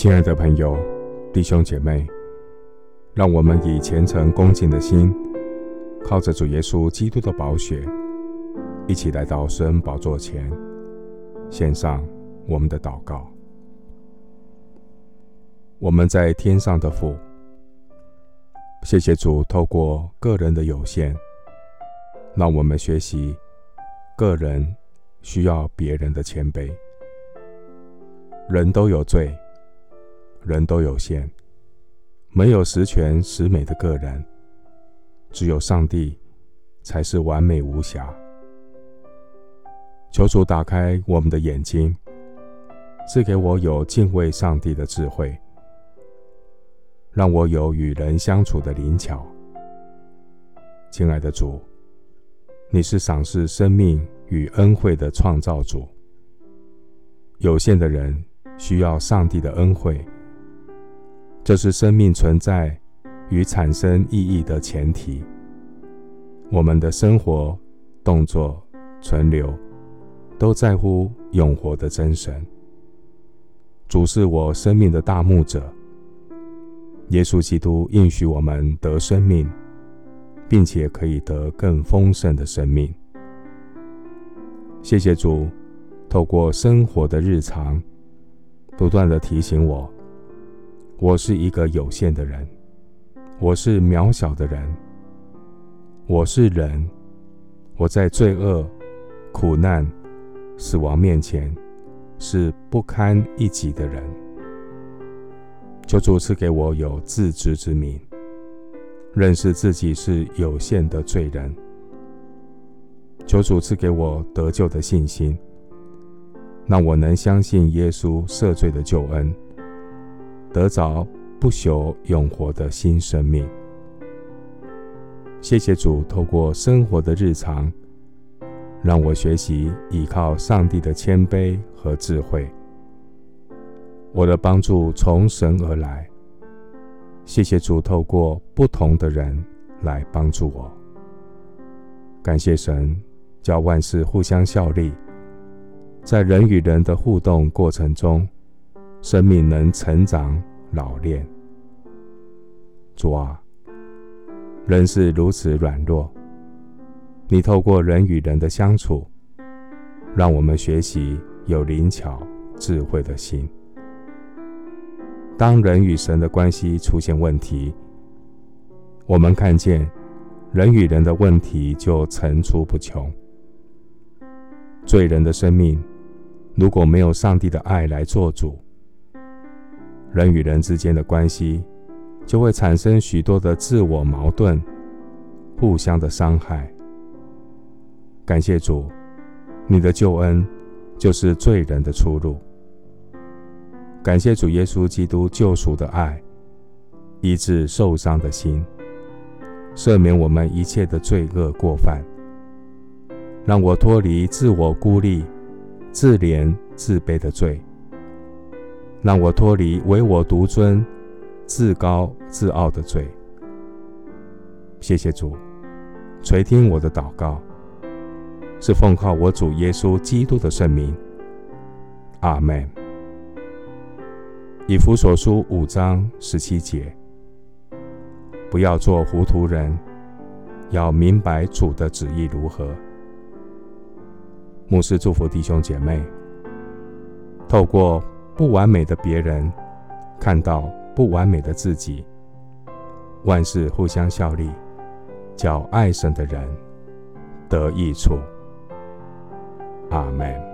亲爱的朋友、弟兄姐妹，让我们以虔诚恭敬的心，靠着主耶稣基督的宝血，一起来到施恩宝座前，献上我们的祷告。我们在天上的父，谢谢主透过个人的有限，让我们学习个人需要别人的谦卑。人都有罪。人都有限，没有十全十美的个人，只有上帝才是完美无瑕。求主打开我们的眼睛，赐给我有敬畏上帝的智慧，让我有与人相处的灵巧。亲爱的主，你是赏赐生命与恩惠的创造主，有限的人需要上帝的恩惠。这是生命存在与产生意义的前提。我们的生活、动作、存留，都在乎永活的真神。主是我生命的大牧者。耶稣基督应许我们得生命，并且可以得更丰盛的生命。谢谢主，透过生活的日常，不断地提醒我。我是一个有限的人，我是渺小的人，我是人，我在罪恶、苦难、死亡面前是不堪一击的人。求主赐给我有自知之明，认识自己是有限的罪人。求主赐给我得救的信心，让我能相信耶稣赦罪的救恩。得着不朽永活的新生命。谢谢主，透过生活的日常，让我学习依靠上帝的谦卑和智慧。我的帮助从神而来。谢谢主，透过不同的人来帮助我。感谢神，叫万事互相效力，在人与人的互动过程中。生命能成长老练。主啊，人是如此软弱，你透过人与人的相处，让我们学习有灵巧智慧的心。当人与神的关系出现问题，我们看见人与人的问题就层出不穷。罪人的生命如果没有上帝的爱来做主，人与人之间的关系就会产生许多的自我矛盾，互相的伤害。感谢主，你的救恩就是罪人的出路。感谢主耶稣基督救赎的爱，医治受伤的心，赦免我们一切的罪恶过犯，让我脱离自我孤立、自怜自卑的罪。让我脱离唯我独尊、自高自傲的罪。谢谢主，垂听我的祷告，是奉靠我主耶稣基督的圣名。阿门。以弗所书五章十七节：不要做糊涂人，要明白主的旨意如何。牧师祝福弟兄姐妹，透过。不完美的别人，看到不完美的自己，万事互相效力，叫爱神的人得益处。阿门。